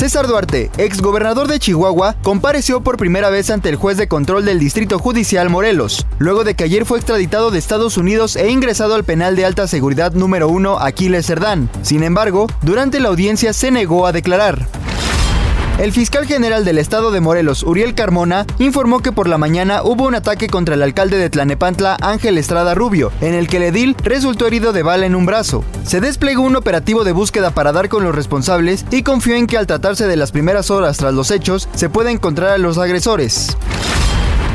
César Duarte, ex gobernador de Chihuahua, compareció por primera vez ante el juez de control del Distrito Judicial Morelos, luego de que ayer fue extraditado de Estados Unidos e ingresado al penal de alta seguridad número 1 Aquiles Cerdán. Sin embargo, durante la audiencia se negó a declarar. El fiscal general del estado de Morelos, Uriel Carmona, informó que por la mañana hubo un ataque contra el alcalde de Tlanepantla, Ángel Estrada Rubio, en el que el edil resultó herido de bala en un brazo. Se desplegó un operativo de búsqueda para dar con los responsables y confió en que al tratarse de las primeras horas tras los hechos, se pueda encontrar a los agresores.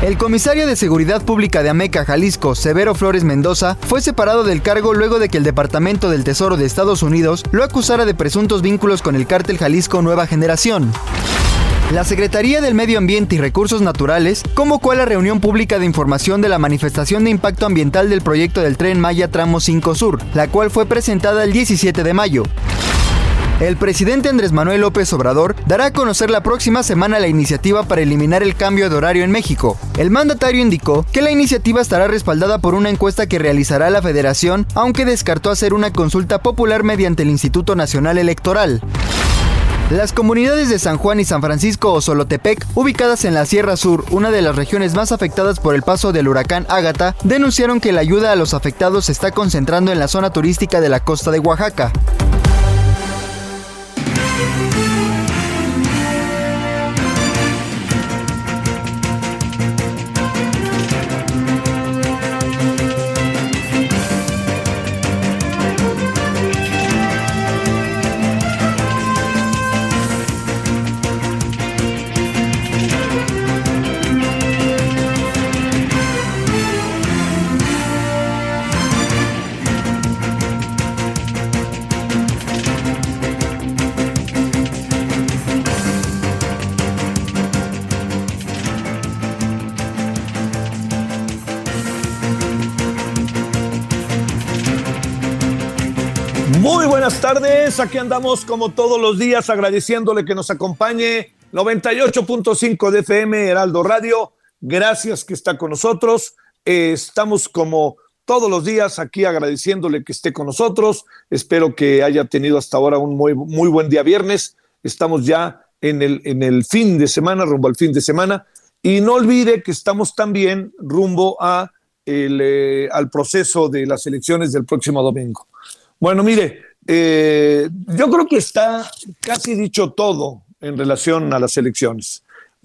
El comisario de Seguridad Pública de Ameca, Jalisco, Severo Flores Mendoza, fue separado del cargo luego de que el Departamento del Tesoro de Estados Unidos lo acusara de presuntos vínculos con el cártel Jalisco Nueva Generación. La Secretaría del Medio Ambiente y Recursos Naturales convocó a la reunión pública de información de la manifestación de impacto ambiental del proyecto del tren Maya Tramo 5 Sur, la cual fue presentada el 17 de mayo. El presidente Andrés Manuel López Obrador dará a conocer la próxima semana la iniciativa para eliminar el cambio de horario en México. El mandatario indicó que la iniciativa estará respaldada por una encuesta que realizará la federación, aunque descartó hacer una consulta popular mediante el Instituto Nacional Electoral. Las comunidades de San Juan y San Francisco o Solotepec, ubicadas en la Sierra Sur, una de las regiones más afectadas por el paso del huracán Ágata, denunciaron que la ayuda a los afectados se está concentrando en la zona turística de la costa de Oaxaca. Muy tardes, aquí andamos como todos los días agradeciéndole que nos acompañe 98.5 de FM Heraldo Radio. Gracias que está con nosotros. Eh, estamos como todos los días aquí agradeciéndole que esté con nosotros. Espero que haya tenido hasta ahora un muy, muy buen día viernes. Estamos ya en el, en el fin de semana, rumbo al fin de semana. Y no olvide que estamos también rumbo eh, al proceso de las elecciones del próximo domingo. Bueno, mire, eh, yo creo que está casi dicho todo en relación a las elecciones.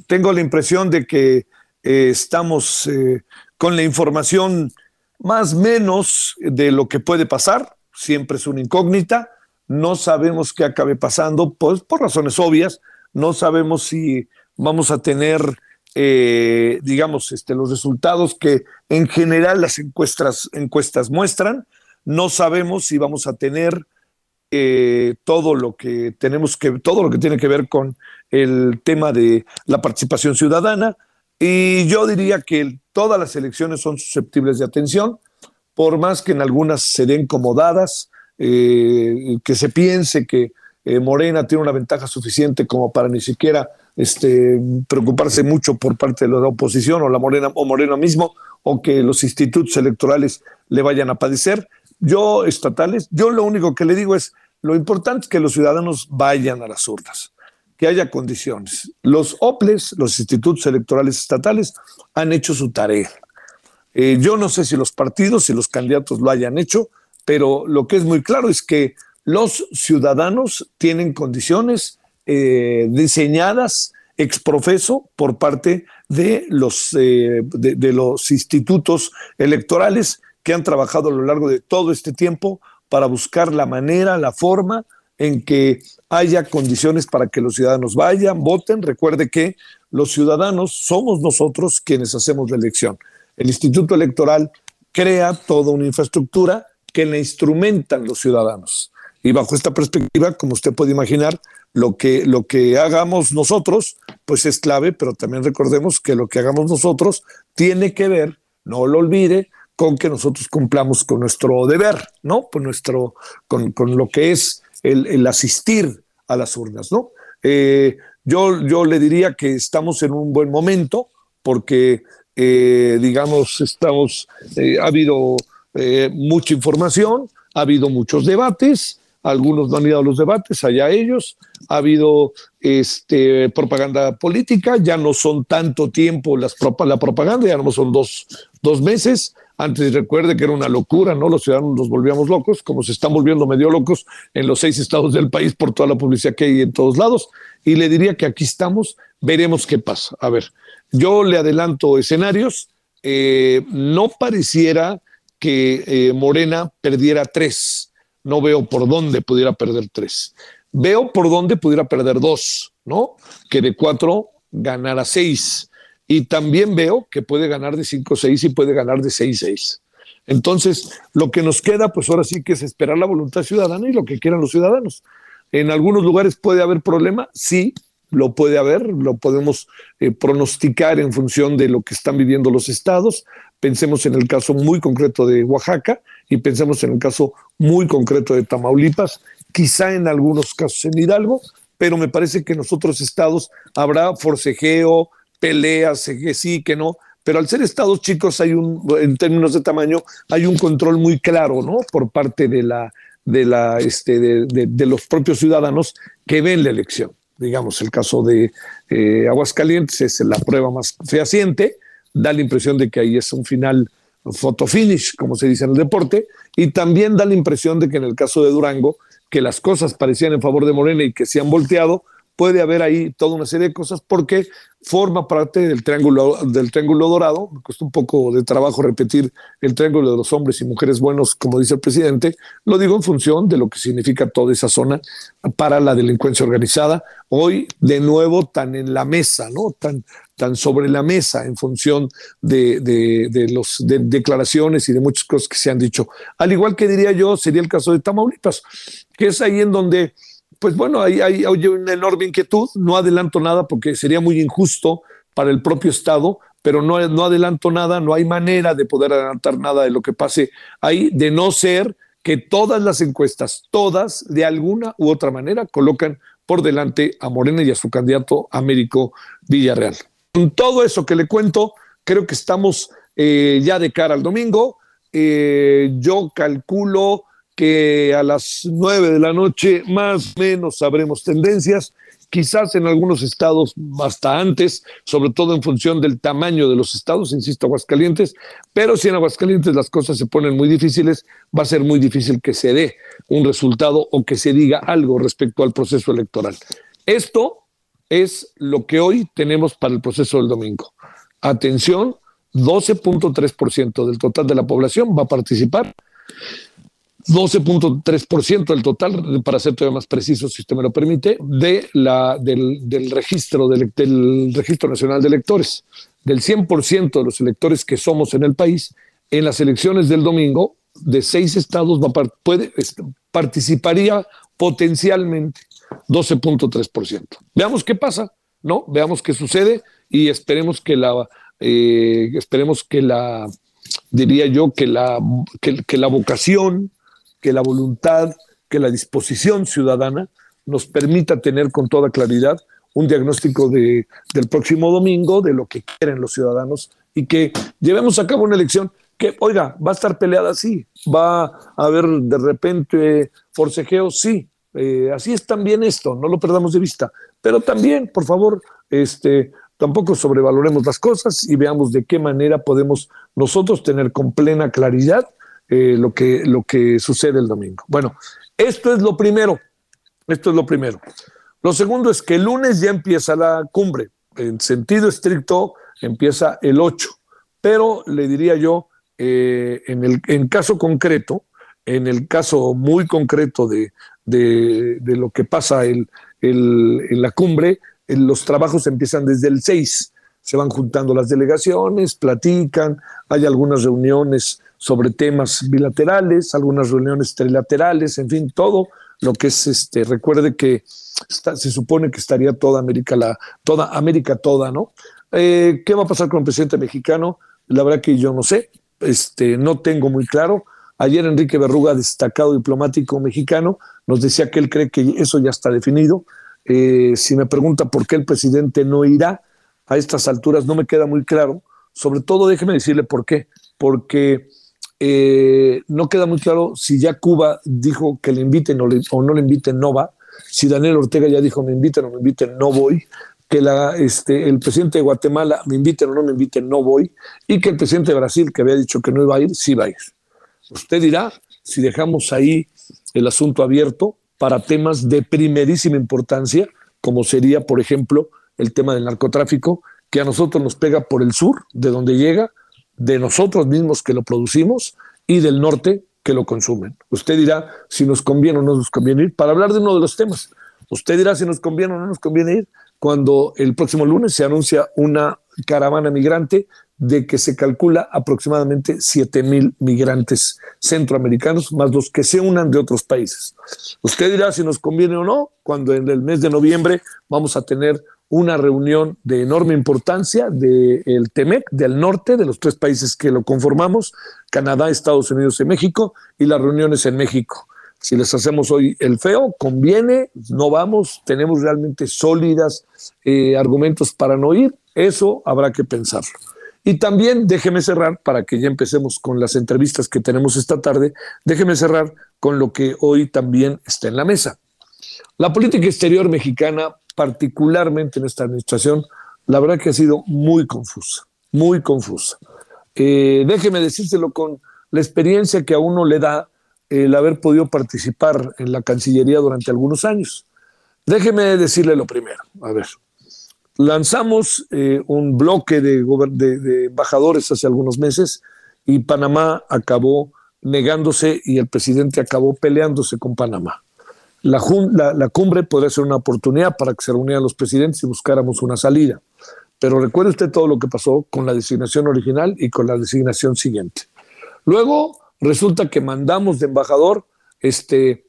Tengo la impresión de que eh, estamos eh, con la información más menos de lo que puede pasar. Siempre es una incógnita. No sabemos qué acabe pasando, pues por razones obvias. No sabemos si vamos a tener, digamos, este, los resultados que en general las encuestas muestran no sabemos si vamos a tener eh, todo lo que tenemos que, todo lo que tiene que ver con el tema de la participación ciudadana. Y yo diría que todas las elecciones son susceptibles de atención, por más que en algunas se den como dadas, eh, que se piense que eh, Morena tiene una ventaja suficiente como para ni siquiera este, preocuparse mucho por parte de la oposición o la Morena o Morena mismo, o que los institutos electorales le vayan a padecer yo, estatales, yo lo único que le digo es, lo importante es que los ciudadanos vayan a las urnas, que haya condiciones. Los OPLES, los institutos electorales estatales, han hecho su tarea. Eh, yo no sé si los partidos, si los candidatos lo hayan hecho, pero lo que es muy claro es que los ciudadanos tienen condiciones eh, diseñadas exprofeso por parte de los, eh, de los institutos electorales que han trabajado a lo largo de todo este tiempo para buscar la manera, la forma en que haya condiciones para que los ciudadanos vayan, voten. Recuerde que los ciudadanos somos nosotros quienes hacemos la elección. El Instituto Electoral crea toda una infraestructura que la instrumentan los ciudadanos. Y bajo esta perspectiva, como usted puede imaginar, lo que, lo que hagamos nosotros, pues es clave, pero también recordemos que lo que hagamos nosotros tiene que ver, no lo olvide, con que nosotros cumplamos con nuestro deber, ¿no? Con, nuestro, con, con lo que es el, asistir a las urnas, ¿no? Eh, yo, yo le diría que estamos en un buen momento porque, eh, digamos, estamos, eh, ha habido mucha información, ha habido muchos debates, algunos no han ido a los debates, allá ellos, ha habido este, propaganda política, ya no son tanto tiempo las, la propaganda, ya no son dos, dos meses, antes recuerde que era una locura, ¿no? Los ciudadanos nos volvíamos locos, como se están volviendo medio locos en los seis estados del país por toda la publicidad que hay en todos lados. Y le diría que aquí estamos, veremos qué pasa. A ver, yo le adelanto escenarios. Eh, no pareciera que eh, Morena perdiera tres. No veo por dónde pudiera perder tres. Veo por dónde pudiera perder dos, ¿no? Que de cuatro ganara seis y también veo que puede ganar de 5-6 y puede ganar de 6-6. Entonces, lo que nos queda, pues ahora sí que es esperar la voluntad ciudadana y lo que quieran los ciudadanos. En algunos lugares puede haber problema, sí, lo puede haber, lo podemos eh, pronosticar en función de lo que están viviendo los estados. Pensemos en el caso muy concreto de Oaxaca y pensemos en el caso muy concreto de Tamaulipas, quizá en algunos casos en Hidalgo, pero me parece que en los otros estados habrá forcejeo, peleas, que sí, que no, pero al ser estados chicos hay un, en términos de tamaño, hay un control muy claro, ¿no? Por parte de la, de la, este, de, los propios ciudadanos que ven la elección. Digamos, el caso de eh, Aguascalientes es la prueba más fehaciente, da la impresión de que ahí es un final photo finish, como se dice en el deporte, y también da la impresión de que en el caso de Durango, que las cosas parecían en favor de Morena y que se han volteado, puede haber ahí toda una serie de cosas porque forma parte del triángulo, del triángulo dorado. Me cuesta un poco de trabajo repetir el triángulo de los hombres y mujeres buenos, como dice el presidente. Lo digo en función de lo que significa toda esa zona para la delincuencia organizada. Hoy, de nuevo, tan en la mesa, ¿no? Tan, tan sobre la mesa en función de, de, de las de declaraciones y de muchas cosas que se han dicho. Al igual que diría yo, sería el caso de Tamaulipas, que es ahí en donde pues bueno, hay, hay, una enorme inquietud. No adelanto nada porque sería muy injusto para el propio Estado, pero no, adelanto nada, no hay manera de poder adelantar nada de lo que pase ahí, de no ser que todas las encuestas, todas, de alguna u otra manera, colocan por delante a Morena y a su candidato Américo Villarreal. Con todo eso que le cuento, creo que estamos eh, ya de cara al domingo. Eh, yo calculo que a las nueve de la noche más o menos sabremos tendencias, quizás en algunos estados hasta antes, sobre todo en función del tamaño de los estados, insisto, Aguascalientes, pero si en Aguascalientes las cosas se ponen muy difíciles, va a ser muy difícil que se dé un resultado o que se diga algo respecto al proceso electoral. Esto es lo que hoy tenemos para el proceso del domingo. Atención, 12.3% del total de la población va a participar 12.3% del total, para ser todavía más preciso, si usted me lo permite, de la, del, registro, del, registro nacional de electores. Del 100% de los electores que somos en el país, en las elecciones del domingo, de seis estados va, puede, participaría potencialmente 12.3%. Veamos qué pasa, ¿no? Veamos qué sucede y esperemos que la, eh, esperemos que la, diría yo, que la, que la vocación, que la voluntad, que la disposición ciudadana nos permita tener con toda claridad un diagnóstico de, del próximo domingo, de lo que quieren los ciudadanos y que llevemos a cabo una elección que, oiga, va a estar peleada, sí, va a haber de repente forcejeo, sí, eh, así es también esto, no lo perdamos de vista, pero también, por favor, este, tampoco sobrevaloremos las cosas y veamos de qué manera podemos nosotros tener con plena claridad eh, lo, que, lo que sucede el domingo. Bueno, esto es lo primero. Esto es lo primero. Lo segundo es que el lunes ya empieza la cumbre. en sentido estricto empieza el 8, pero le diría yo, eh, en el en caso concreto, en el caso muy concreto de, de, lo que pasa el, el, en la cumbre, los trabajos empiezan desde el 6, se van juntando las delegaciones, platican, hay algunas reuniones sobre temas bilaterales, algunas reuniones trilaterales, en fin, todo lo que es este, recuerde que se supone que estaría toda América, la, toda América toda, ¿no? Eh, ¿Qué va a pasar con el presidente mexicano? La verdad que yo no sé, este, no tengo muy claro. Ayer Enrique Berruga, destacado diplomático mexicano, nos decía que él cree que eso ya está definido. Eh, si me pregunta por qué el presidente no irá a estas alturas, no me queda muy claro. Sobre todo, déjeme decirle por qué. Porque eh, no queda muy claro si ya Cuba dijo que le inviten o, no le inviten, no va. Si Daniel Ortega ya dijo me inviten o me inviten, no voy. Que la, este, el presidente de Guatemala me inviten o no me inviten, no voy. Y que el presidente de Brasil, que había dicho que no iba a ir, sí va a ir. Usted dirá si dejamos ahí el asunto abierto para temas de primerísima importancia, como sería, por ejemplo, el tema del narcotráfico, que a nosotros nos pega por el sur, de donde llega, de nosotros mismos que lo producimos y del norte que lo consumen. Usted dirá si nos conviene o no nos conviene ir para hablar de uno de los temas. Usted dirá si nos conviene o no nos conviene ir cuando el próximo lunes se anuncia una caravana migrante de que se calcula aproximadamente 7 mil migrantes centroamericanos, más los que se unan de otros países. Usted dirá si nos conviene o no, cuando en el mes de noviembre vamos a tener una reunión de enorme importancia del el TEMEC, del norte, de los tres países que lo conformamos, Canadá, Estados Unidos y México, y las reuniones en México. Si les hacemos hoy el feo, conviene, no vamos, tenemos realmente sólidas eh, argumentos para no ir, eso habrá que pensarlo. Y también déjeme cerrar, para que ya empecemos con las entrevistas que tenemos esta tarde, déjeme cerrar con lo que hoy también está en la mesa. La política exterior mexicana particularmente en esta administración, la verdad que ha sido muy confusa, muy confusa. Eh, déjeme decírselo con la experiencia que a uno le da el haber podido participar en la Cancillería durante algunos años. Déjeme decirle lo primero. A ver, lanzamos eh, un bloque de, de, embajadores hace algunos meses y Panamá acabó negándose y el presidente acabó peleándose con Panamá. La, cumbre podría ser una oportunidad para que se reunieran los presidentes y buscáramos una salida. Pero recuerde usted todo lo que pasó con la designación original y con la designación siguiente. Luego resulta que mandamos de embajador, este,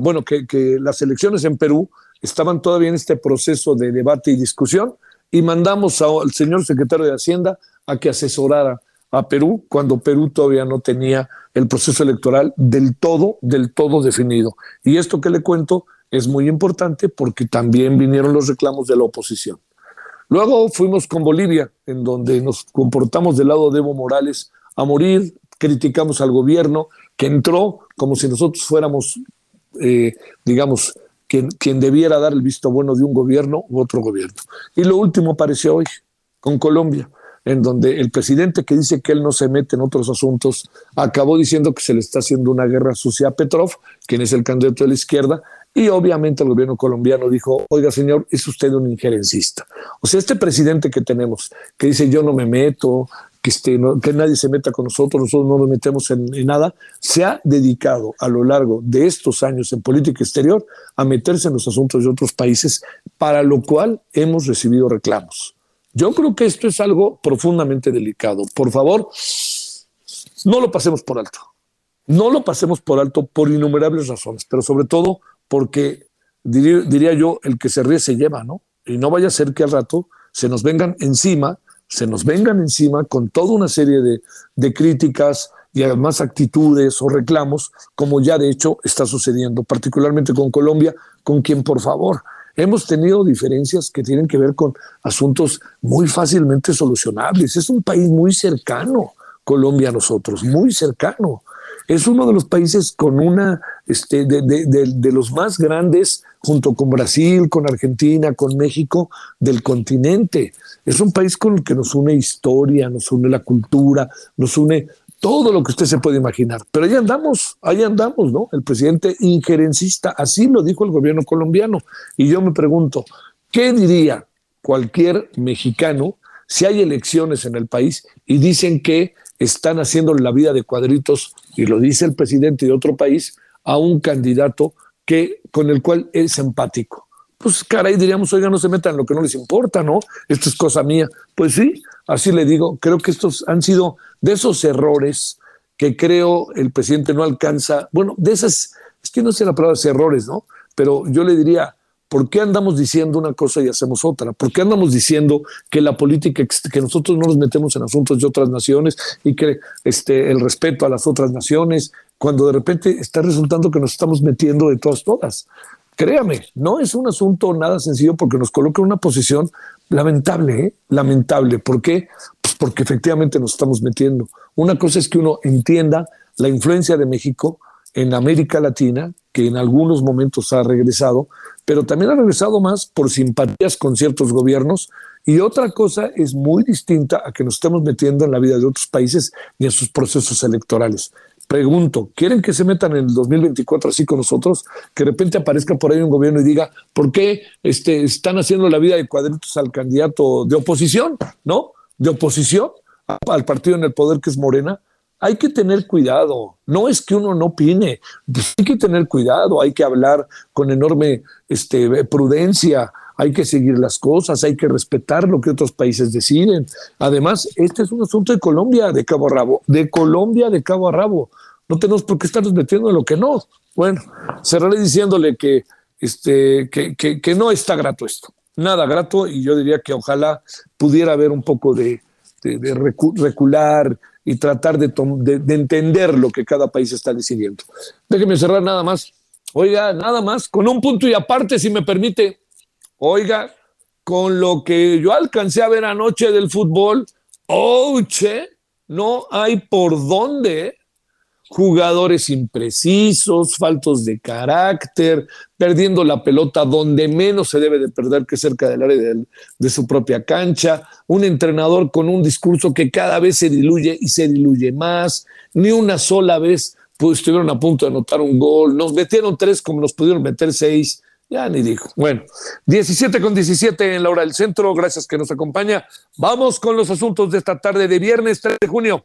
bueno, que, que las elecciones en Perú estaban todavía en este proceso de debate y discusión y mandamos al señor secretario de Hacienda a que asesorara a Perú cuando Perú todavía no tenía el proceso electoral del todo, del todo definido. Y esto que le cuento es muy importante porque también vinieron los reclamos de la oposición. Luego fuimos con Bolivia, en donde nos comportamos del lado de Evo Morales a morir, criticamos al gobierno que entró como si nosotros fuéramos, eh, digamos, quien, quien debiera dar el visto bueno de un gobierno u otro gobierno. Y lo último apareció hoy, con Colombia en donde el presidente que dice que él no se mete en otros asuntos acabó diciendo que se le está haciendo una guerra sucia a Petrov, quien es el candidato de la izquierda, y obviamente el gobierno colombiano dijo, oiga señor, es usted un injerencista. O sea, este presidente que tenemos, que dice yo no me meto, que, este, nadie se meta con nosotros, nosotros no nos metemos en, en, nada, se ha dedicado a lo largo de estos años en política exterior a meterse en los asuntos de otros países, para lo cual hemos recibido reclamos. Yo creo que esto es algo profundamente delicado. Por favor, no lo pasemos por alto. No lo pasemos por alto por innumerables razones, pero sobre todo porque diría, yo, el que se ríe se lleva, ¿no? Y no vaya a ser que al rato se nos vengan encima, se nos vengan encima con toda una serie de, de críticas y además actitudes o reclamos, como ya de hecho está sucediendo, particularmente con Colombia, con quien por favor hemos tenido diferencias que tienen que ver con asuntos muy fácilmente solucionables. Es un país muy cercano, Colombia a nosotros, muy cercano. Es uno de los países con una, este, de, de, los más grandes, junto con Brasil, con Argentina, con México, del continente. Es un país con el que nos une historia, nos une la cultura, nos une todo lo que usted se puede imaginar. Pero ahí andamos, ahí andamos, ¿no? El presidente injerencista, así lo dijo el gobierno colombiano. Y yo me pregunto, ¿qué diría cualquier mexicano si hay elecciones en el país y dicen que están haciendo la vida de cuadritos, y lo dice el presidente de otro país, a un candidato que, con el cual es empático. Pues caray, diríamos, oiga, no se metan lo que no les importa, ¿no? Esto es cosa mía. Pues sí, así le digo, creo que estos han sido de esos errores que creo el presidente no alcanza, bueno, de esas, es que no sé la palabra errores, ¿no? Pero yo le diría, ¿Por qué andamos diciendo una cosa y hacemos otra? ¿Por qué andamos diciendo que la política, que nosotros no nos metemos en asuntos de otras naciones y que este, el respeto a las otras naciones, cuando de repente está resultando que nos estamos metiendo de todas, todas? Créame, no es un asunto nada sencillo porque nos coloca en una posición lamentable, ¿eh? lamentable. ¿Por qué? Pues porque efectivamente nos estamos metiendo. Una cosa es que uno entienda la influencia de México en América Latina, que en algunos momentos ha regresado, pero también ha regresado más por simpatías con ciertos gobiernos. Y otra cosa es muy distinta a que nos estemos metiendo en la vida de otros países y en sus procesos electorales. Pregunto, ¿quieren que se metan en el 2024 así con nosotros? Que de repente aparezca por ahí un gobierno y diga, ¿por qué este, están haciendo la vida de cuadritos al candidato de oposición? ¿No? De oposición al partido en el poder que es Morena hay que tener cuidado. No es que uno no opine, pues hay que tener cuidado, hay que hablar con enorme este, prudencia, hay que seguir las cosas, hay que respetar lo que otros países deciden. Además, este es un asunto de Colombia de cabo a rabo, de Colombia de cabo a rabo. No tenemos por qué estarnos metiendo en lo que no. Bueno, cerraré diciéndole que, este, que, que, no está grato esto, nada grato, y yo diría que ojalá pudiera haber un poco de, recular, y tratar de, de, entender lo que cada país está decidiendo. Déjeme cerrar nada más. Oiga, nada más, con un punto y aparte, si me permite. Oiga, con lo que yo alcancé a ver anoche del fútbol, oche, no hay por dónde. Jugadores imprecisos, faltos de carácter, perdiendo la pelota donde menos se debe de perder, que cerca del área de, su propia cancha, un entrenador con un discurso que cada vez se diluye y se diluye más, ni una sola vez pues, estuvieron a punto de anotar un gol, nos metieron tres como nos pudieron meter seis, ya ni dijo. Bueno, 17 con 17 en la hora del centro, gracias que nos acompaña. Vamos con los asuntos de esta tarde de viernes 3 de junio.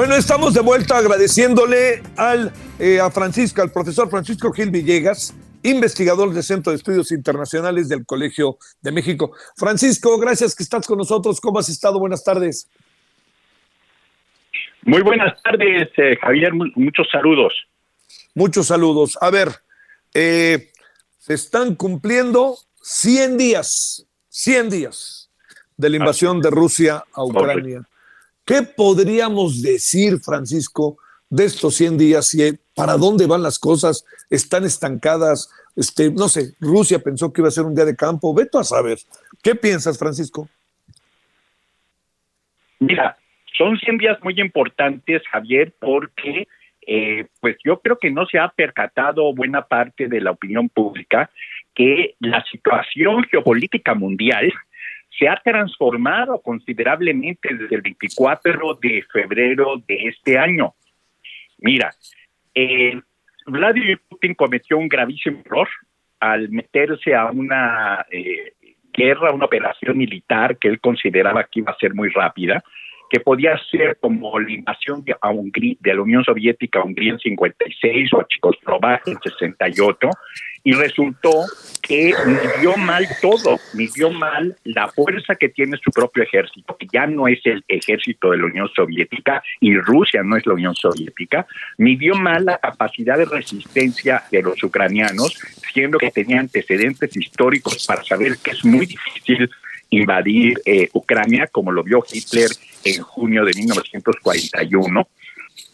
Bueno, estamos de vuelta agradeciéndole al, eh, a Francisco, al profesor Francisco Gil Villegas, investigador del Centro de Estudios Internacionales del Colegio de México. Francisco, gracias que estás con nosotros. ¿Cómo has estado? Buenas tardes. Muy buenas tardes, eh, Javier. Muchos saludos. Muchos saludos. A ver, eh, se están cumpliendo 100 días, 100 días de la invasión de Rusia a Ucrania. ¿Qué podríamos decir, Francisco, de estos 100 días y para dónde van las cosas? ¿Están estancadas? Este, no sé, Rusia pensó que iba a ser un día de campo. Veto a saber. ¿Qué piensas, Francisco? Mira, son 100 días muy importantes, Javier, porque eh, pues yo creo que no se ha percatado buena parte de la opinión pública que la situación geopolítica mundial se ha transformado considerablemente desde el 24 de febrero de este año. Mira, eh, Vladimir Putin cometió un gravísimo error al meterse a una eh, guerra, una operación militar que él consideraba que iba a ser muy rápida, que podía ser como la invasión de, Hungría, de la Unión Soviética a Hungría en 56 o a Checoslovaquia en 68, y resultó que midió mal todo, midió mal la fuerza que tiene su propio ejército, que ya no es el ejército de la Unión Soviética y Rusia no es la Unión Soviética, midió mal la capacidad de resistencia de los ucranianos, siendo que tenía antecedentes históricos para saber que es muy difícil invadir eh, Ucrania, como lo vio Hitler en junio de 1941,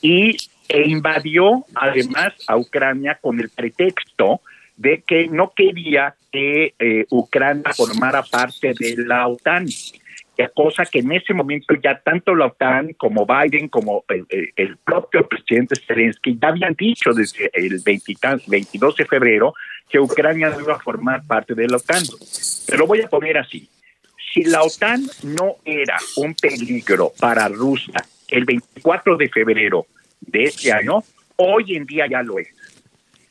y e invadió además a Ucrania con el pretexto de que no quería que eh, Ucrania formara parte de la OTAN cosa que en ese momento ya tanto la OTAN como Biden como el, propio presidente Zelensky ya habían dicho desde el 22 de febrero que Ucrania no iba a formar parte de la OTAN. Pero voy a poner así, si la OTAN no era un peligro para Rusia el 24 de febrero de este año, hoy en día ya lo es.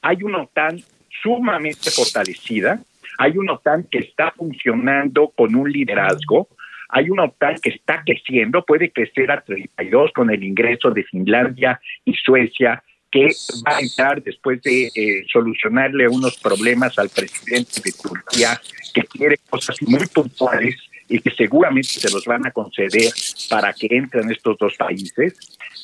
Hay una OTAN sumamente fortalecida, hay una OTAN que está funcionando con un liderazgo, hay una OTAN que está creciendo, puede crecer a 32 con el ingreso de Finlandia y Suecia, que va a entrar después de eh, solucionarle unos problemas al presidente de Turquía, que quiere cosas muy puntuales y que seguramente se los van a conceder para que entren estos dos países.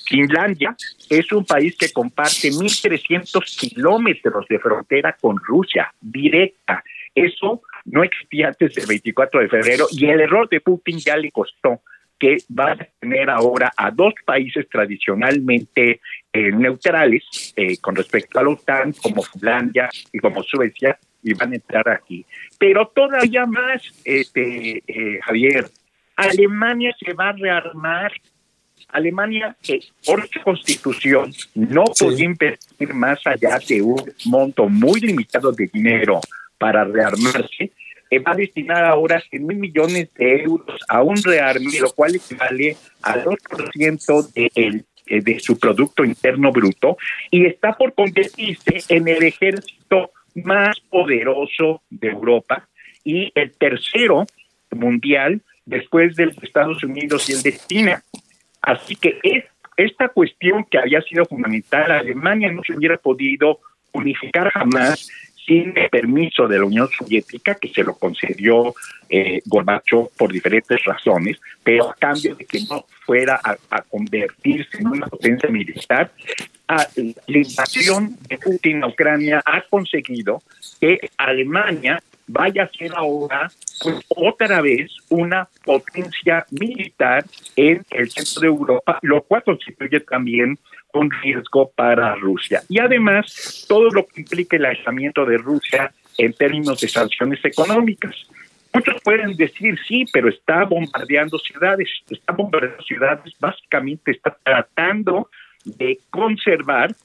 Finlandia es un país que comparte 1.300 kilómetros de frontera con Rusia, directa. Eso no existía antes del 24 de febrero y el error de Putin ya le costó que va a tener ahora a dos países tradicionalmente eh, neutrales eh, con respecto a la OTAN, como Finlandia y como Suecia, y van a entrar aquí. Pero todavía más, este, eh, Javier, Alemania se va a rearmar. Alemania, por su constitución, no puede invertir más allá de un monto muy limitado de dinero para rearmarse, eh, va a destinar ahora 100 mil millones de euros a un rearme, lo cual equivale al 2% de, el, eh, de su Producto Interno Bruto, y está por convertirse en el ejército más poderoso de Europa y el tercero mundial después de Estados Unidos y el de China. Así que es, esta cuestión que había sido fundamental, Alemania no se hubiera podido unificar jamás sin permiso de la Unión Soviética, que se lo concedió eh, Gorbachev por diferentes razones, pero a cambio de que no fuera a, convertirse en una potencia militar, la invasión de Putin a Ucrania ha conseguido que Alemania vaya a ser ahora pues, otra vez una potencia militar en el centro de Europa, lo cual constituye también un riesgo para Rusia. Y además, todo lo que implica el aislamiento de Rusia en términos de sanciones económicas. Muchos pueden decir, sí, pero está bombardeando ciudades, está bombardeando ciudades, básicamente está tratando de conservar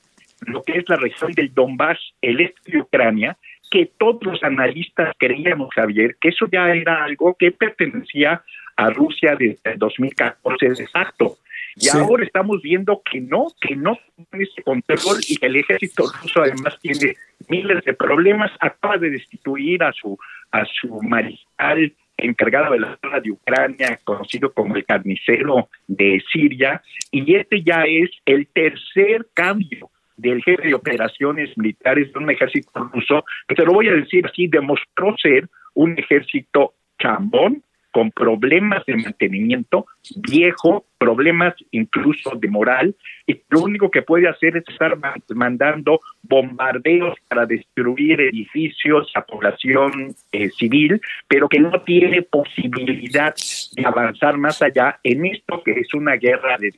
lo que es la región del Donbass, el este de Ucrania, que todos los analistas creíamos, Javier, que eso ya era algo que pertenecía a Rusia desde el 2014 de facto. Y ahora estamos viendo que no, que no tiene ese control y que el ejército ruso además tiene miles de problemas. Acaba de destituir a su, a su mariscal encargado de la zona de Ucrania, conocido como el carnicero de Siria, y este ya es el tercer cambio del jefe de operaciones militares de un ejército ruso, que te lo voy a decir así, demostró ser un ejército chambón, con problemas de mantenimiento, viejo, problemas incluso de moral, y lo único que puede hacer es estar mandando bombardeos para destruir edificios a población eh, civil, pero que no tiene posibilidad de avanzar más allá en esto que es una guerra de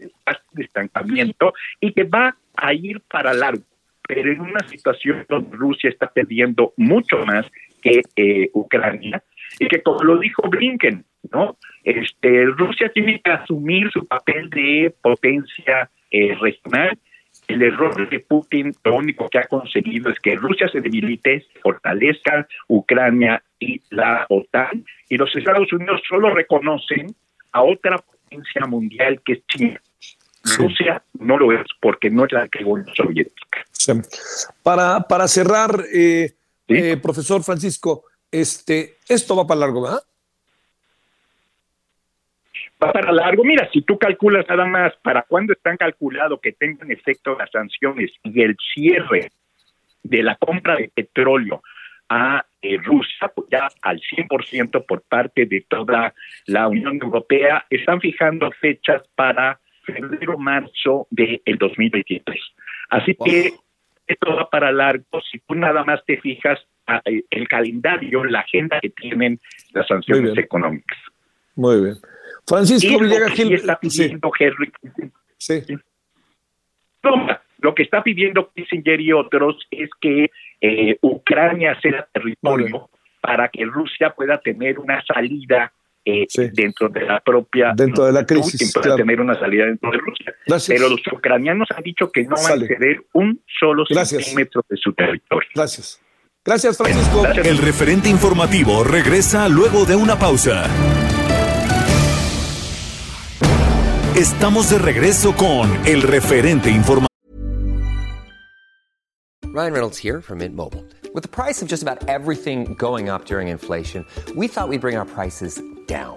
de estancamiento y que va a ir para largo. Pero en una situación donde Rusia está perdiendo mucho más que eh, Ucrania, y que como lo dijo Blinken, ¿no? Este, Rusia tiene que asumir su papel de potencia eh, regional. El error de Putin lo único que ha conseguido es que Rusia se debilite, fortalezca Ucrania y la OTAN, y los Estados Unidos solo reconocen a otra potencia mundial que es China. Rusia no lo es porque no es la que Unión Soviética. Para, para cerrar, eh, eh, profesor Francisco, este, esto va para largo, ¿verdad? Va para largo. Mira, si tú calculas nada más para cuándo están calculado que tengan efecto las sanciones y el cierre de la compra de petróleo a eh, Rusia, pues ya al 100% por parte de toda la Unión Europea, están fijando fechas para febrero-marzo del 2023. Así que esto va para largo. Si tú nada más te fijas el calendario, la agenda que tienen las sanciones económicas. Muy bien. Francisco Villegas Gil. está pidiendo Henry. Sí. lo que está pidiendo Kissinger y otros es que eh, Ucrania sea territorio para que Rusia pueda tener una salida eh, dentro de la propia dentro de la crisis pueda tener una salida dentro de Rusia. Pero los ucranianos han dicho que no van a ceder un solo centímetro de su territorio. Gracias. Gracias, Francisco. El referente informativo regresa luego de una pausa. Estamos de regreso con el referente informativo. Ryan Reynolds here from Mint Mobile. With the price of just about everything going up during inflation, we thought we'd bring our prices down.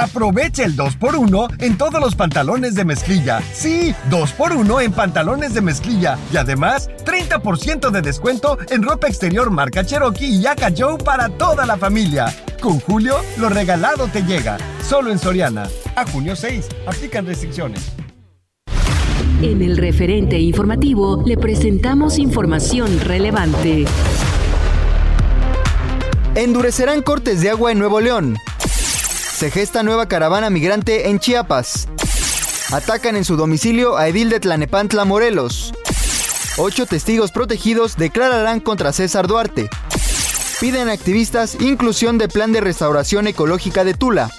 Aprovecha el 2x1 en todos los pantalones de mezclilla. Sí, 2x1 en pantalones de mezclilla. Y además, 30% de descuento en ropa exterior marca Cherokee y Yaka Joe para toda la familia. Con Julio, lo regalado te llega. Solo en Soriana. A junio 6. Aplican restricciones. En el referente informativo le presentamos información relevante. Endurecerán cortes de agua en Nuevo León. Se gesta nueva caravana migrante en Chiapas. Atacan en su domicilio a Edil de Tlanepantla, Morelos. Ocho testigos protegidos declararán contra César Duarte. Piden activistas inclusión de plan de restauración ecológica de Tula.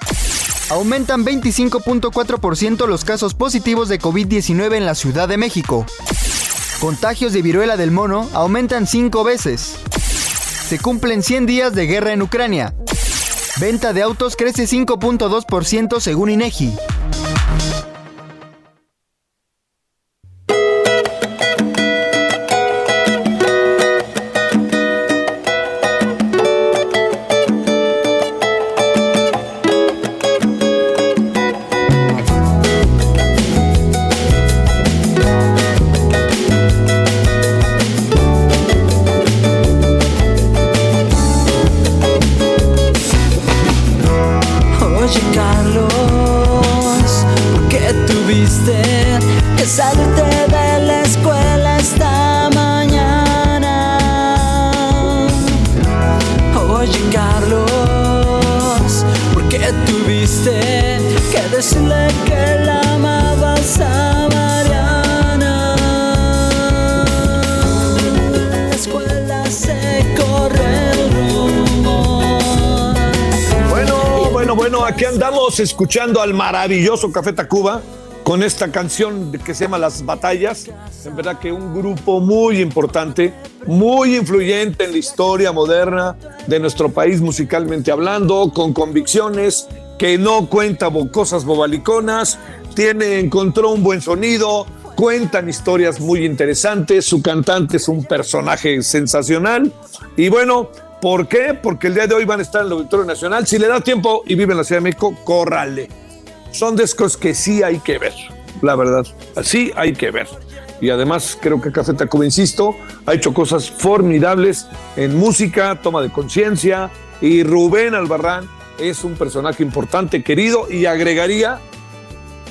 Aumentan 25.4% los casos positivos de COVID-19 en la Ciudad de México. Contagios de viruela del mono aumentan cinco veces. Se cumplen 100 días de guerra en Ucrania. Venta de autos crece 5.2% según INEGI. Escuchando al maravilloso Café Tacuba con esta canción que se llama Las Batallas. En verdad que un grupo muy importante, muy influyente en la historia moderna de nuestro país musicalmente hablando, con convicciones, que no cuenta cosas bobaliconas, tiene, encontró un buen sonido, cuentan historias muy interesantes, su cantante es un personaje sensacional y bueno, ¿Por qué? Porque el día de hoy van a estar en el Auditorio Nacional. Si le da tiempo y vive en la Ciudad de México, córrale. Son discos que sí hay que ver, la verdad. Así hay que ver. Y además creo que Café Tacuba, insisto, ha hecho cosas formidables en música, toma de conciencia. Y Rubén Albarrán es un personaje importante, querido, y agregaría,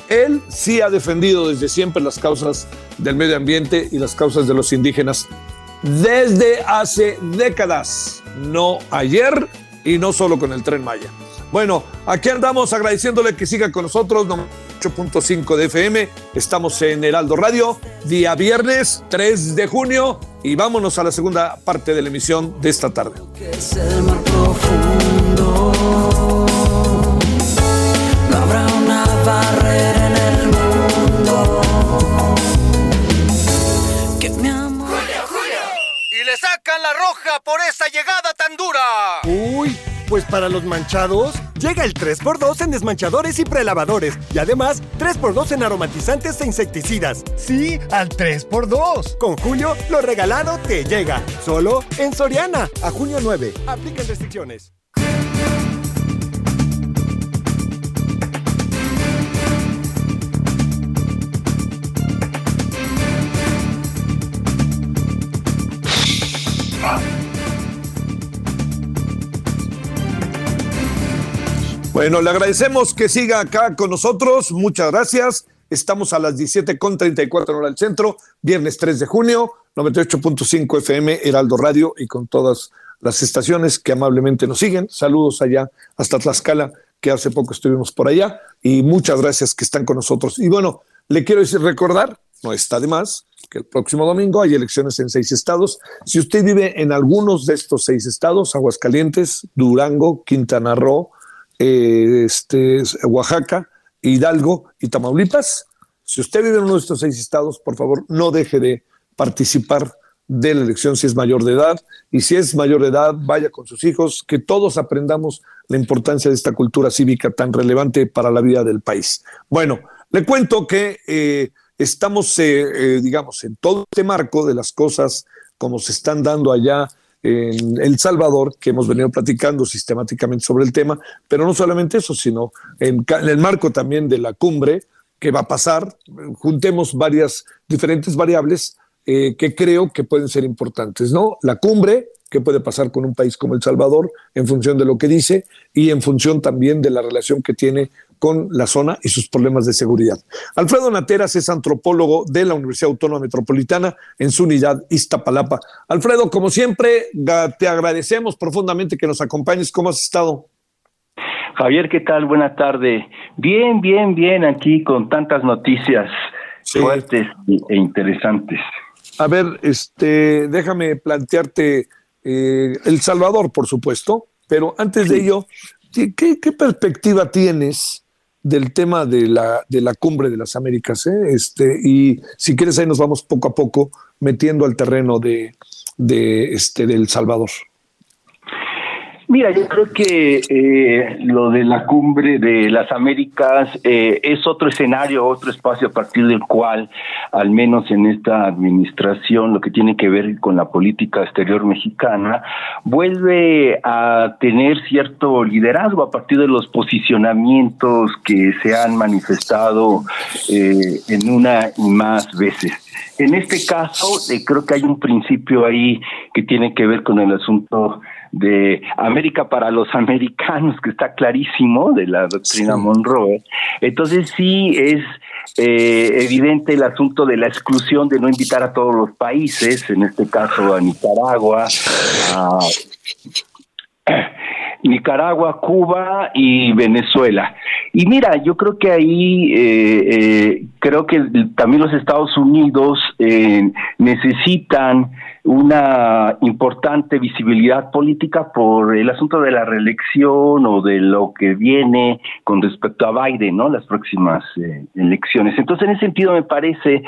él sí ha defendido desde siempre las causas del medio ambiente y las causas de los indígenas desde hace décadas, no ayer y no solo con el tren Maya. Bueno, aquí andamos agradeciéndole que siga con nosotros, 8.5 de FM, estamos en Heraldo Radio, día viernes 3 de junio y vámonos a la segunda parte de la emisión de esta tarde. no en el mundo roja por esa llegada tan dura. Uy, pues para los manchados, Llega el 3x2 en desmanchadores y prelavadores. Y además, 3x2 en aromatizantes e insecticidas. Sí, al 3x2. Con Julio, lo regalado te llega. Solo en Soriana. A junio 9. Aplican restricciones. Bueno, le agradecemos que siga acá con nosotros. Muchas gracias. Estamos a las 17.34 hora del centro, viernes 3 de junio, 98.5 FM, Heraldo Radio y con todas las estaciones que amablemente nos siguen. Saludos allá hasta Tlaxcala, que hace poco estuvimos por allá. Y muchas gracias que están con nosotros. Y bueno, le quiero decir, recordar, no está de más, que el próximo domingo hay elecciones en seis estados. Si usted vive en algunos de estos seis estados, Aguascalientes, Durango, Quintana Roo, eh, este, Oaxaca, Hidalgo y Tamaulipas. Si usted vive en uno de estos seis estados, por favor, no deje de participar de la elección si es mayor de edad. Y si es mayor de edad, vaya con sus hijos, que todos aprendamos la importancia de esta cultura cívica tan relevante para la vida del país. Bueno, le cuento que eh, estamos, eh, digamos, en todo este marco de las cosas como se están dando allá en El Salvador, que hemos venido platicando sistemáticamente sobre el tema, pero no solamente eso, sino en, el marco también de la cumbre que va a pasar, juntemos varias diferentes variables eh, que creo que pueden ser importantes, ¿no? La cumbre, qué puede pasar con un país como El Salvador en función de lo que dice y en función también de la relación que tiene con la zona y sus problemas de seguridad. Alfredo Nateras es antropólogo de la Universidad Autónoma Metropolitana en su unidad Iztapalapa. Alfredo, como siempre, te agradecemos profundamente que nos acompañes. ¿Cómo has estado? Javier, ¿qué tal? Buena tarde. Bien, bien, bien, aquí con tantas noticias sí. fuertes e interesantes. A ver, este, déjame plantearte eh, El Salvador, por supuesto, pero antes de ello, ¿qué, qué perspectiva tienes del tema de la, de la cumbre de las Américas. ¿eh? Este, y si quieres, ahí nos vamos poco a poco metiendo al terreno de, de este, del Salvador. Mira, yo creo que eh, lo de la cumbre de las Américas eh, es otro escenario, otro espacio a partir del cual, al menos en esta administración, lo que tiene que ver con la política exterior mexicana, vuelve a tener cierto liderazgo a partir de los posicionamientos que se han manifestado eh, en una y más veces. En este caso, eh, creo que hay un principio ahí que tiene que ver con el asunto de América para los americanos, que está clarísimo, de la doctrina sí. Monroe. Entonces sí es eh, evidente el asunto de la exclusión de no invitar a todos los países, en este caso a Nicaragua, a Nicaragua, Cuba y Venezuela. Y mira, yo creo que ahí, eh, eh, creo que también los Estados Unidos eh, necesitan una importante visibilidad política por el asunto de la reelección o de lo que viene con respecto a Biden, ¿no? Las próximas eh, elecciones. Entonces, en ese sentido, me parece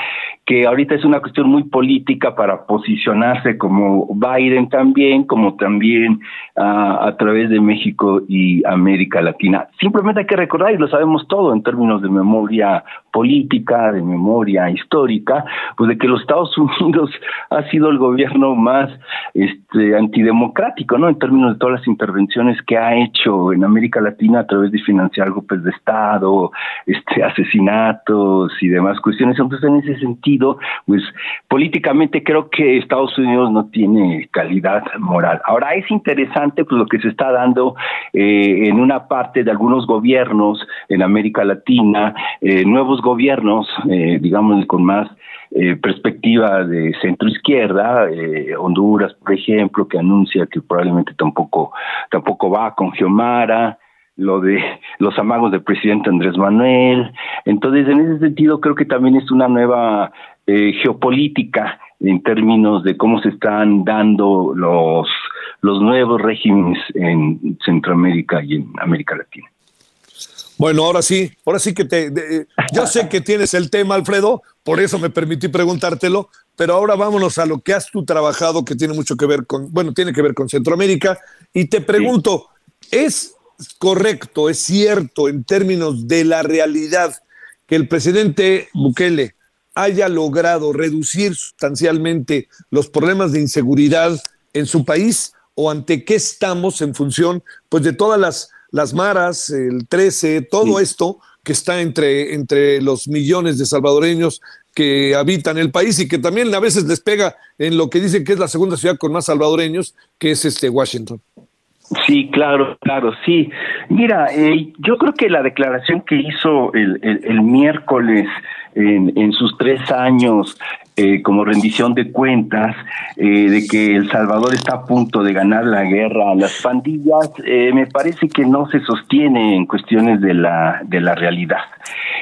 que ahorita es una cuestión muy política para posicionarse como Biden también, como también uh, a través de México y América Latina. Simplemente hay que recordar, y lo sabemos todo en términos de memoria política, de memoria histórica, pues de que los Estados Unidos ha sido el gobierno más este antidemocrático, ¿no? En términos de todas las intervenciones que ha hecho en América Latina a través de financiar golpes de Estado, este asesinatos y demás cuestiones. Entonces, en ese sentido, pues políticamente creo que Estados Unidos no tiene calidad moral. Ahora es interesante pues lo que se está dando eh, en una parte de algunos gobiernos en América Latina, eh, nuevos gobiernos, eh, digamos, con más eh, perspectiva de centro izquierda, eh, Honduras, por ejemplo, que anuncia que probablemente tampoco, tampoco va con Geomara, lo de los amagos del presidente Andrés Manuel. Entonces, en ese sentido, creo que también es una nueva eh, geopolítica en términos de cómo se están dando los, los nuevos regímenes en Centroamérica y en América Latina. Bueno, ahora sí, ahora sí que te. De, yo sé que tienes el tema, Alfredo, por eso me permití preguntártelo, pero ahora vámonos a lo que has tú trabajado, que tiene mucho que ver con, bueno, tiene que ver con Centroamérica, y te pregunto, sí. ¿es correcto, es cierto en términos de la realidad que el presidente Bukele haya logrado reducir sustancialmente los problemas de inseguridad en su país o ante qué estamos en función pues de todas las, las maras, el 13, todo esto que está entre, entre los millones de salvadoreños que habitan el país y que también a veces les pega en lo que dicen que es la segunda ciudad con más salvadoreños, que es este Washington. Sí, claro, claro, sí. Mira, eh, yo creo que la declaración que hizo el, el, miércoles en, sus tres años eh, como rendición de cuentas eh, de que El Salvador está a punto de ganar la guerra a las pandillas, eh, me parece que no se sostiene en cuestiones de la, de la realidad.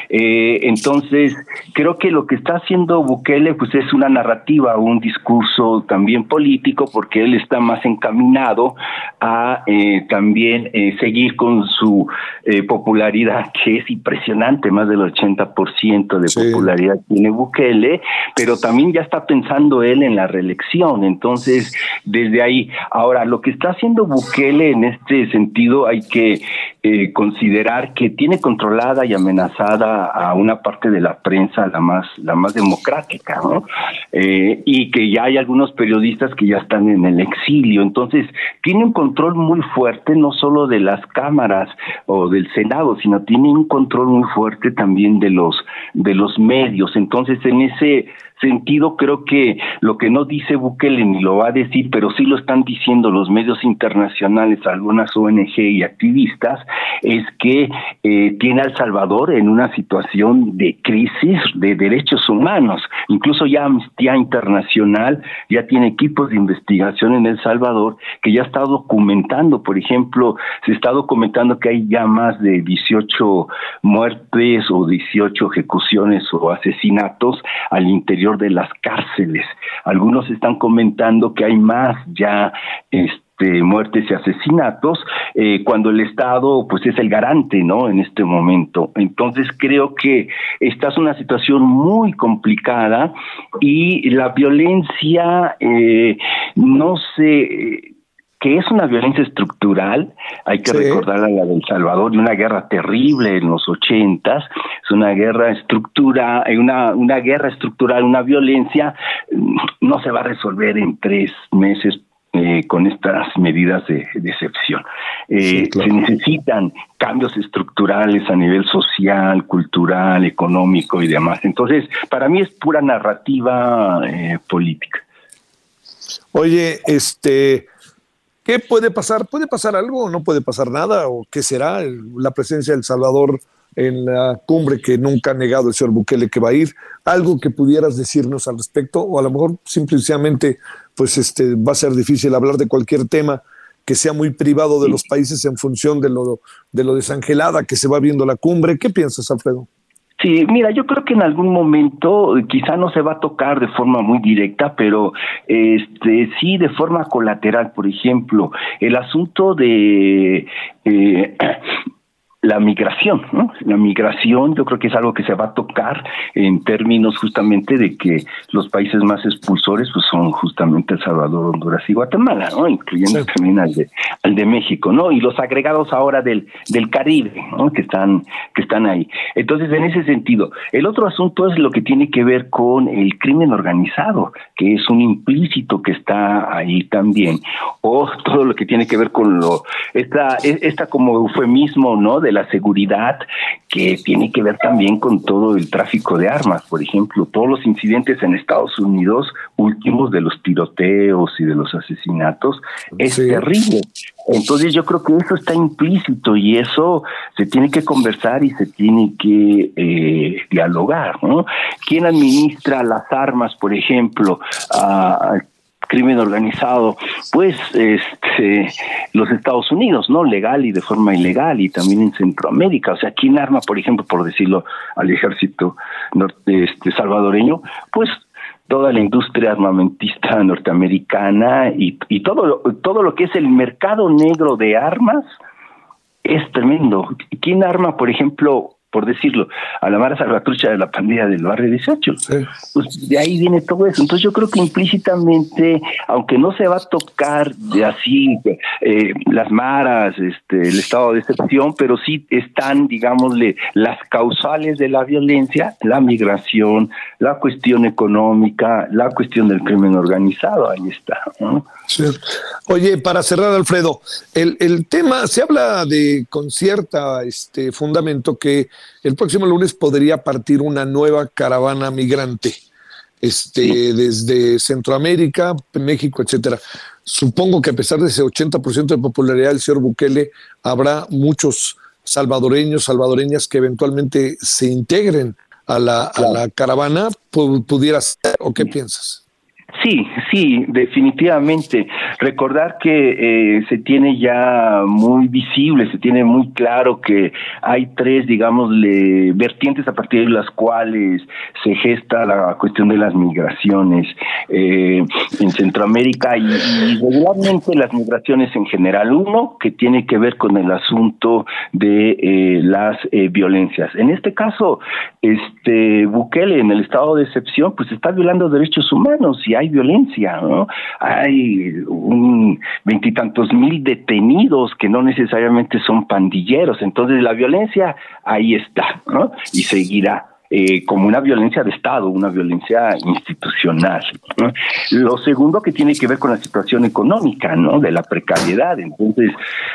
entonces, creo que lo que está haciendo Bukele pues es una narrativa, un discurso también político, porque él está más encaminado a también seguir con su popularidad, que es impresionante, más del 80% de popularidad tiene Bukele, pero también ya está pensando él en la reelección. Entonces, desde ahí, ahora, lo que está haciendo Bukele en este sentido hay que eh, considerar que tiene controlada y amenazada a una parte de la prensa, la más, la más democrática, ¿no? Eh, y que ya hay algunos periodistas que ya están en el exilio. Entonces, tiene un control muy fuerte, no solo de las cámaras o del Senado, sino tiene un control muy fuerte también de los, de los medios. Entonces, en ese sentido, creo que lo que no dice Bukele ni lo va a decir, pero sí lo están diciendo los medios internacionales, algunas ONG y activistas, es que eh, tiene a El Salvador en una situación de crisis de derechos humanos. Incluso ya Amnistía Internacional ya tiene equipos de investigación en El Salvador que ya está documentando, por ejemplo, se está documentando que hay ya más de 18 muertes o 18 ejecuciones o asesinatos al interior de las cárceles. Algunos están comentando que hay más ya este, muertes y asesinatos eh, cuando el Estado pues es el garante no en este momento entonces creo que esta es una situación muy complicada y la violencia eh, no se que es una violencia estructural, hay que recordar a la del Salvador, de una guerra terrible en los ochentas, es una guerra estructura, una, una guerra estructural, una violencia, mm, no se va a resolver en tres meses eh, con estas medidas de, excepción. Eh, se necesitan cambios estructurales a nivel social, cultural, económico y demás. Entonces, para mí es pura narrativa eh, política. Oye, este, ¿Qué puede pasar? ¿Puede pasar algo o no puede pasar nada? ¿O qué será la presencia del Salvador en la cumbre que nunca ha negado el señor Bukele que va a ir? ¿Algo que pudieras decirnos al respecto? O a lo mejor simplemente pues este, va a ser difícil hablar de cualquier tema que sea muy privado de los países en función de lo, de lo desangelada que se va viendo la cumbre. ¿Qué piensas, Alfredo? Sí, mira, yo creo que en algún momento quizá no se va a tocar de forma muy directa, pero este sí de forma colateral, por ejemplo, el asunto de eh, la migración, ¿no? La migración yo creo que es algo que se va a tocar en términos justamente de que los países más expulsores pues son justamente El Salvador, Honduras y Guatemala, ¿no? Incluyendo también al de, al de México, ¿no? Y los agregados ahora del, del Caribe, ¿no? Que están, que están ahí. Entonces, en ese sentido, el otro asunto es lo que tiene que ver con el crimen organizado, que es un implícito que está ahí también, o todo lo que tiene que ver con lo, esta, esta como eufemismo, ¿no? De la seguridad que tiene que ver también con todo el tráfico de armas, por ejemplo, todos los incidentes en Estados Unidos últimos de los tiroteos y de los asesinatos es terrible. Entonces yo creo que eso está implícito y eso se tiene que conversar y se tiene que eh, dialogar, ¿no? ¿Quién administra las armas, por ejemplo? a crimen organizado, pues este, los Estados Unidos, ¿no? Legal y de forma ilegal y también en Centroamérica. O sea, ¿quién arma, por ejemplo, por decirlo, al ejército este, salvadoreño? Pues toda la industria armamentista norteamericana y, y todo, todo lo que es el mercado negro de armas es tremendo. ¿Quién arma, por ejemplo, por decirlo, a la Mara Salvatrucha de la pandilla del barrio 18. Pues de ahí viene todo eso. Entonces yo creo que implícitamente, aunque no se va a tocar de así eh, las maras, este, el estado de excepción, pero sí están, digámosle, las causales de la violencia, la migración, la cuestión económica, la cuestión del crimen organizado, ahí está. Oye, para cerrar, Alfredo, el, el tema, se habla de con cierta este, fundamento que el próximo lunes podría partir una nueva caravana migrante este, desde Centroamérica, México, etcétera. Supongo que a pesar de ese 80% de popularidad del señor Bukele, habrá muchos salvadoreños, salvadoreñas que eventualmente se integren a la, a la caravana. ¿Pudiera ser o qué piensas? Sí, sí, definitivamente. Recordar que eh, se tiene ya muy visible, se tiene muy claro que hay tres, digamos, vertientes a partir de las cuales se gesta la cuestión de las migraciones eh, en Centroamérica y, regularmente las migraciones en general. Uno, que tiene que ver con el asunto de eh, las violencias. En este caso, este Bukele, en el estado de excepción, pues está violando derechos humanos y hay violencia, ¿no? Hay un veintitantos mil detenidos que no necesariamente son pandilleros, entonces la violencia ahí está, ¿no? Y seguirá. Eh, como una violencia de Estado, una violencia institucional. Lo segundo que tiene que ver con la situación económica, ¿no? De la precariedad. Entonces,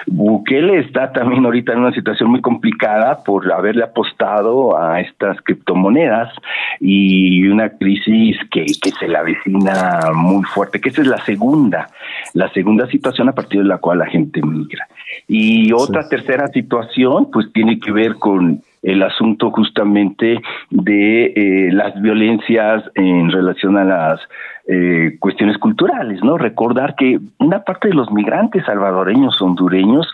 Bukele está también ahorita en una situación muy complicada por haberle apostado a estas criptomonedas y una crisis que, que se la avecina muy fuerte, que esa es la segunda, la segunda situación a partir de la cual la gente migra. Y otra tercera situación, pues tiene que ver con el asunto justamente de eh, las violencias en relación a las eh, cuestiones culturales, ¿no? Recordar que una parte de los migrantes salvadoreños hondureños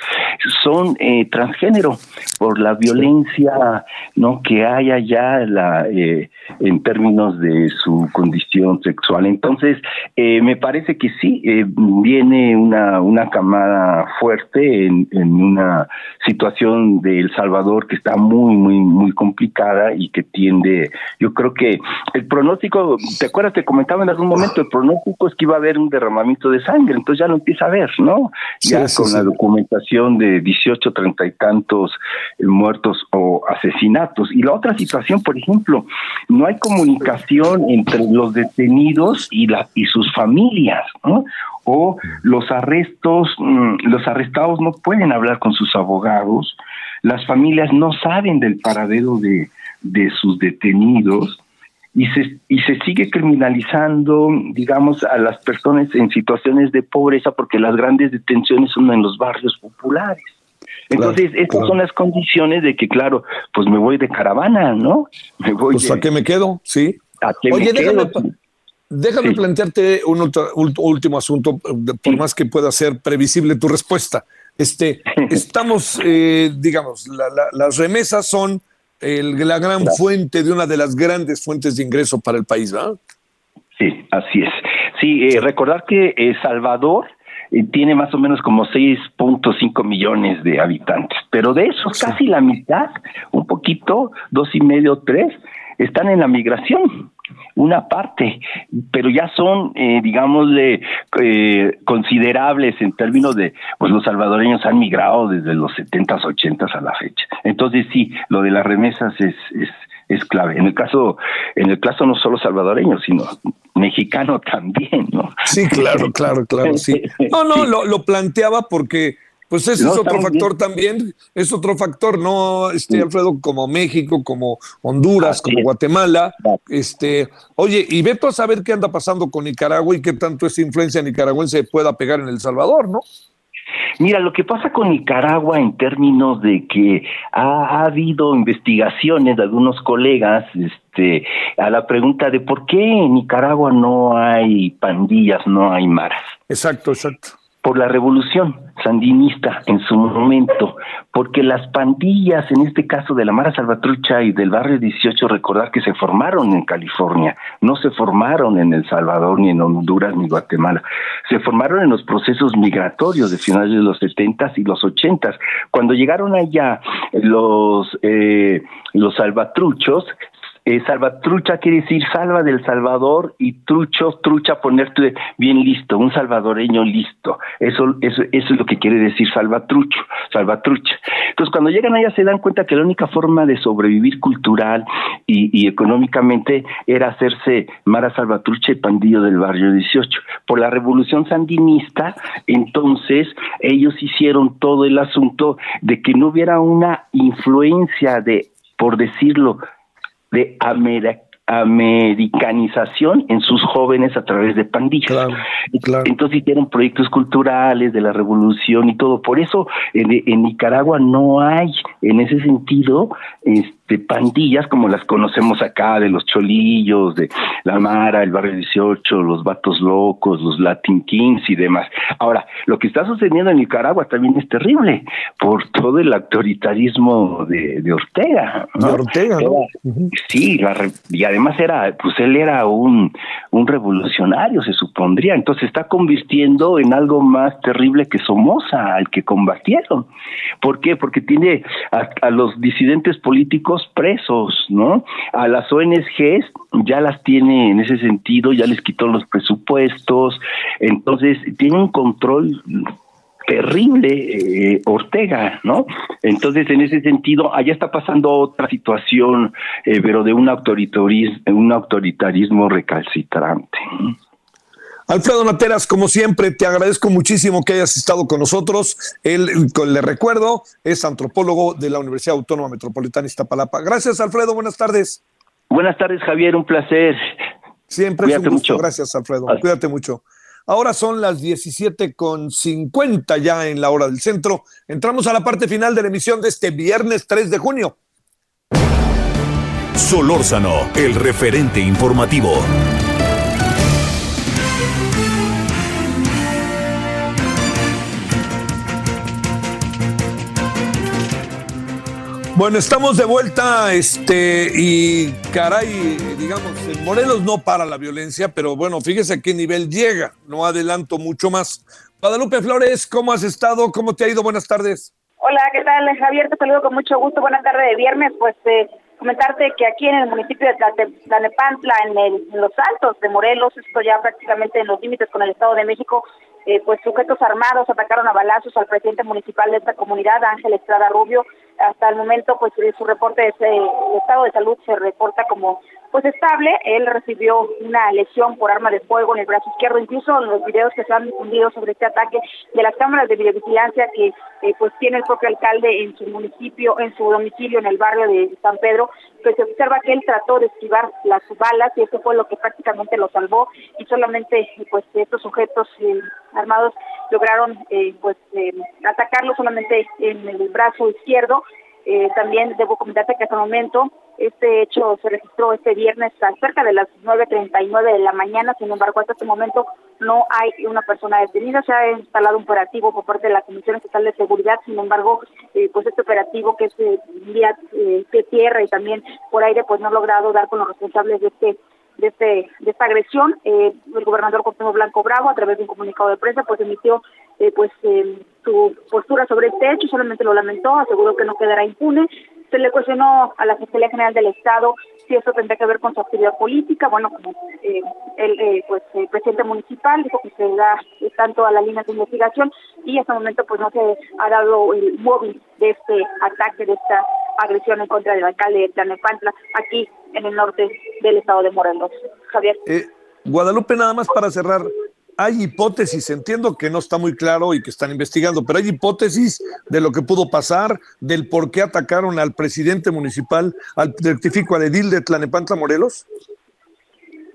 son eh, transgénero por la violencia, ¿no? Que hay allá la, eh, en términos de su condición sexual. Entonces, eh, me parece que sí, eh, viene una, una camada fuerte en, en una situación de El Salvador que está muy, muy, muy complicada y que tiende, yo creo que el pronóstico, ¿te acuerdas? Te comentaba en algún momento el pronóstico es que iba a haber un derramamiento de sangre, entonces ya lo empieza a ver, ¿no? Ya con la documentación de 18, treinta y tantos eh, muertos o asesinatos. Y la otra situación, por ejemplo, no hay comunicación entre los detenidos y, la, y sus familias, ¿no? O los arrestos, mm, los arrestados no pueden hablar con sus abogados, las familias no saben del paradero de, de sus detenidos y se, y se sigue criminalizando, digamos, a las personas en situaciones de pobreza porque las grandes detenciones son en los barrios populares. Entonces, estas son las condiciones de que, claro, pues me voy de caravana, ¿no? Me voy pues a qué me quedo, sí. Oye, déjame, déjame plantearte un último asunto, por más que pueda ser previsible tu respuesta. Este, estamos, eh, digamos, las remesas son la gran fuente de una de las grandes fuentes de ingreso para el país, ¿verdad? Sí, así es. Sí, eh, recordar que eh, Salvador eh, tiene más o menos como 6.5 millones de habitantes, pero de esos casi la mitad, un poquito, dos y medio, tres, están en la migración una parte, pero ya son, eh, digámosle, eh, considerables en términos de, pues los salvadoreños han migrado desde los 70s, 80s a la fecha. Entonces sí, lo de las remesas es, es, es clave. En el caso, en el caso no solo salvadoreño, sino mexicano también, ¿no? Sí, claro, claro, claro, sí. No, no, lo, lo planteaba porque pues ese es otro factor también, es otro factor, ¿no, este, Alfredo? Como México, como Honduras, como Guatemala. Este, oye, y ve a saber qué anda pasando con Nicaragua y qué tanto esa influencia nicaragüense pueda pegar en El Salvador, ¿no? Mira, lo que pasa con Nicaragua en términos de que ha, habido investigaciones de algunos colegas este, a la pregunta de por qué en Nicaragua no hay pandillas, no hay maras. Exacto, exacto por la revolución. sandinista en su momento, porque las pandillas, en este caso de la Mara Salvatrucha y del barrio 18, recordar que se formaron en California, no se formaron en El Salvador, ni en Honduras, ni Guatemala, se formaron en los procesos migratorios de finales de los 70 y los 80 Cuando llegaron allá los, eh, los salvatruchos, eh, salvatrucha quiere decir salva del Salvador y trucho, trucha, ponerte bien listo, un salvadoreño listo. Eso, eso, eso es lo que quiere decir salvatrucho, salvatrucha. Entonces, cuando llegan allá se dan cuenta que la única forma de sobrevivir cultural y, y económicamente era hacerse Mara Salvatrucha y pandillo del barrio 18. Por la revolución sandinista, entonces ellos hicieron todo el asunto de que no hubiera una influencia de, por decirlo, de americanización en sus jóvenes a través de pandillas. Entonces hicieron proyectos culturales de la revolución y todo. Por eso en, en Nicaragua no hay en ese sentido este, de pandillas como las conocemos acá, de los cholillos, de la Mara, el barrio 18, los vatos locos, los Latin Kings y demás. Ahora, lo que está sucediendo en Nicaragua también es terrible por todo el autoritarismo de, Ortega. De Ortega, Sí, y además era, pues él era un, un revolucionario, se supondría. Entonces está convirtiendo en algo más terrible que Somoza, al que combatieron. ¿Por qué? Porque tiene a los disidentes políticos presos, ¿no? A las ONGs ya las tiene en ese sentido, ya les quitó los presupuestos, entonces tiene un control terrible eh, Ortega, ¿no? Entonces, en ese sentido, allá está pasando otra situación, eh, pero de un un autoritarismo recalcitrante. Alfredo Nateras, como siempre, te agradezco muchísimo que hayas estado con nosotros. Él, le recuerdo, es antropólogo de la Universidad Autónoma Metropolitana Iztapalapa. Gracias, Alfredo. Buenas tardes. Buenas tardes, Javier. Un placer. Siempre es un gusto. Gracias, Alfredo. Cuídate mucho. Ahora son las 17 con 50 ya en la hora del centro. Entramos a la parte final de la emisión de este viernes 3 de junio. Solórzano, el referente informativo. Bueno, estamos de vuelta, este, y caray, digamos, en Morelos no para la violencia, pero bueno, fíjese a qué nivel llega, no adelanto mucho más. Guadalupe Flores, ¿cómo has estado? ¿Cómo te ha ido? Buenas tardes. Hola, ¿qué tal, Javier? Te saludo con mucho gusto. Buenas tardes de viernes. Pues eh, comentarte que aquí en el municipio de Tlanepantla, en, en los Altos de Morelos, esto ya prácticamente en los límites con el Estado de México, eh, pues sujetos armados atacaron a balazos al presidente municipal de esta comunidad, Ángel Estrada Rubio. Hasta el momento, pues su reporte de el estado de salud se reporta como pues estable. Él recibió una lesión por arma de fuego en el brazo izquierdo. Incluso en los videos que se han difundido sobre este ataque de las cámaras de videovigilancia que eh, pues tiene el propio alcalde en su municipio, en su domicilio en el barrio de San Pedro, pues se observa que él trató de esquivar las balas y eso fue lo que prácticamente lo salvó y solamente pues estos sujetos eh, armados lograron eh, pues atacarlo solamente en el brazo izquierdo. también debo comentarte que hasta el momento este hecho se registró este viernes a cerca de las 9.39 de la mañana, sin embargo, hasta este momento no hay una persona detenida. Se ha instalado un operativo por parte de la Comisión Estatal de Seguridad, sin embargo, eh, pues este operativo que es eh, vía eh, tierra y también por aire, pues no ha logrado dar con los responsables de este de, este, de esta agresión. Eh, el gobernador Cuauhtémoc Blanco Bravo, a través de un comunicado de prensa, pues emitió eh, pues su postura sobre este hecho, solamente lo lamentó, aseguró que no quedará impune se le cuestionó a la Fiscalía General del Estado si eso tendría que ver con su actividad política. Bueno, como eh, el, eh, pues, el presidente municipal dijo que se da están todas las líneas de investigación y hasta el momento pues no se ha dado el móvil de este ataque, de esta agresión en contra del alcalde de Tlanepantla, aquí en el norte del estado de Morelos. Javier. Eh, Guadalupe, nada más para cerrar, hay hipótesis, entiendo que no está muy claro y que están investigando, pero hay hipótesis de lo que pudo pasar, del por qué atacaron al presidente municipal, al rectifico al edil de Tlanepantla Morelos.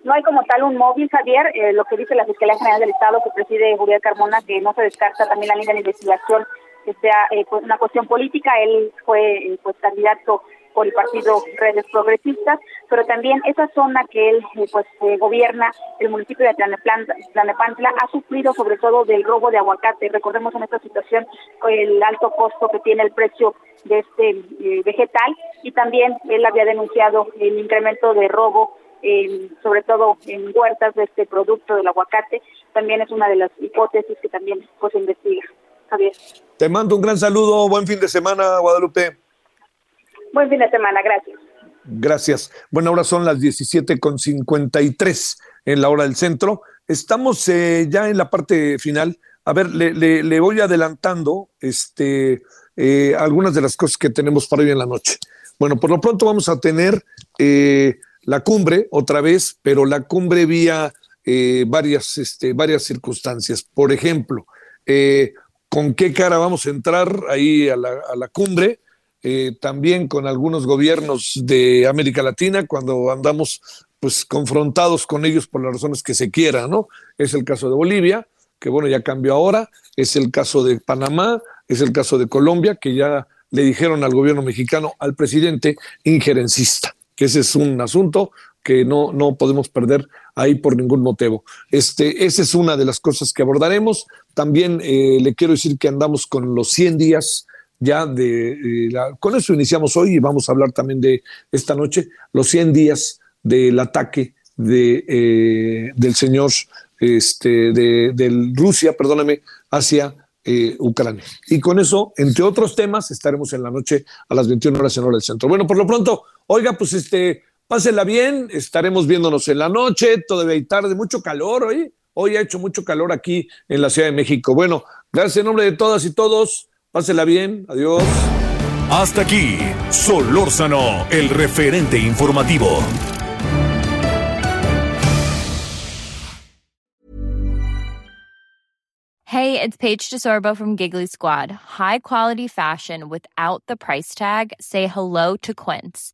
No hay como tal un móvil, Javier. Eh, lo que dice la Fiscalía General del Estado, que preside Julián Carmona, que no se descarta también la línea de investigación que sea eh, pues una cuestión política. Él fue eh, pues candidato por el partido Redes Progresistas, pero también esa zona que él eh, pues eh, gobierna, el municipio de Tlanepantla, ha sufrido sobre todo del robo de aguacate. Recordemos en esta situación el alto costo que tiene el precio de este eh, vegetal y también él había denunciado el incremento de robo sobre todo en huertas de este producto del aguacate, también es una de las hipótesis que también pues, se investiga. Javier. Te mando un gran saludo, buen fin de semana, Guadalupe. Buen fin de semana, gracias. Gracias. Bueno, ahora son las 17.53 en la hora del centro. Estamos eh, ya en la parte final. A ver, le, voy adelantando este, eh, algunas de las cosas que tenemos para hoy en la noche. Bueno, por lo pronto vamos a tener eh, la cumbre otra vez, pero la cumbre vía varias, este, varias circunstancias. Por ejemplo, con qué cara vamos a entrar ahí a la, a la cumbre eh, también con algunos gobiernos de América Latina cuando andamos pues confrontados con ellos por las razones que se quiera, ¿no? Es el caso de Bolivia, que bueno, ya cambió ahora, es el caso de Panamá, es el caso de Colombia, que ya le dijeron al gobierno mexicano, al presidente, injerencista, que ese es un asunto que no, no podemos perder ahí por ningún motivo. Este, esa es una de las cosas que abordaremos. También eh, le quiero decir que andamos con los 100 días ya de, la, con eso iniciamos hoy y vamos a hablar también de esta noche, los 100 días del ataque de, eh, del señor este, de, Rusia, perdóname, hacia eh, Ucrania. Y con eso, entre otros temas, estaremos en la noche a las 21 horas en hora del centro. Bueno, por lo pronto, oiga, pues este, pásela bien, estaremos viéndonos en la noche, todavía hay tarde, mucho calor hoy. Hoy ha hecho mucho calor aquí en la Ciudad de México. Bueno, gracias en nombre de todas y todos. Pásela bien, adiós. Hasta aquí, Solórzano, el referente informativo. Hey, it's Paige DeSorbo from Giggly Squad. High quality fashion without the price tag. Say hello to Quince.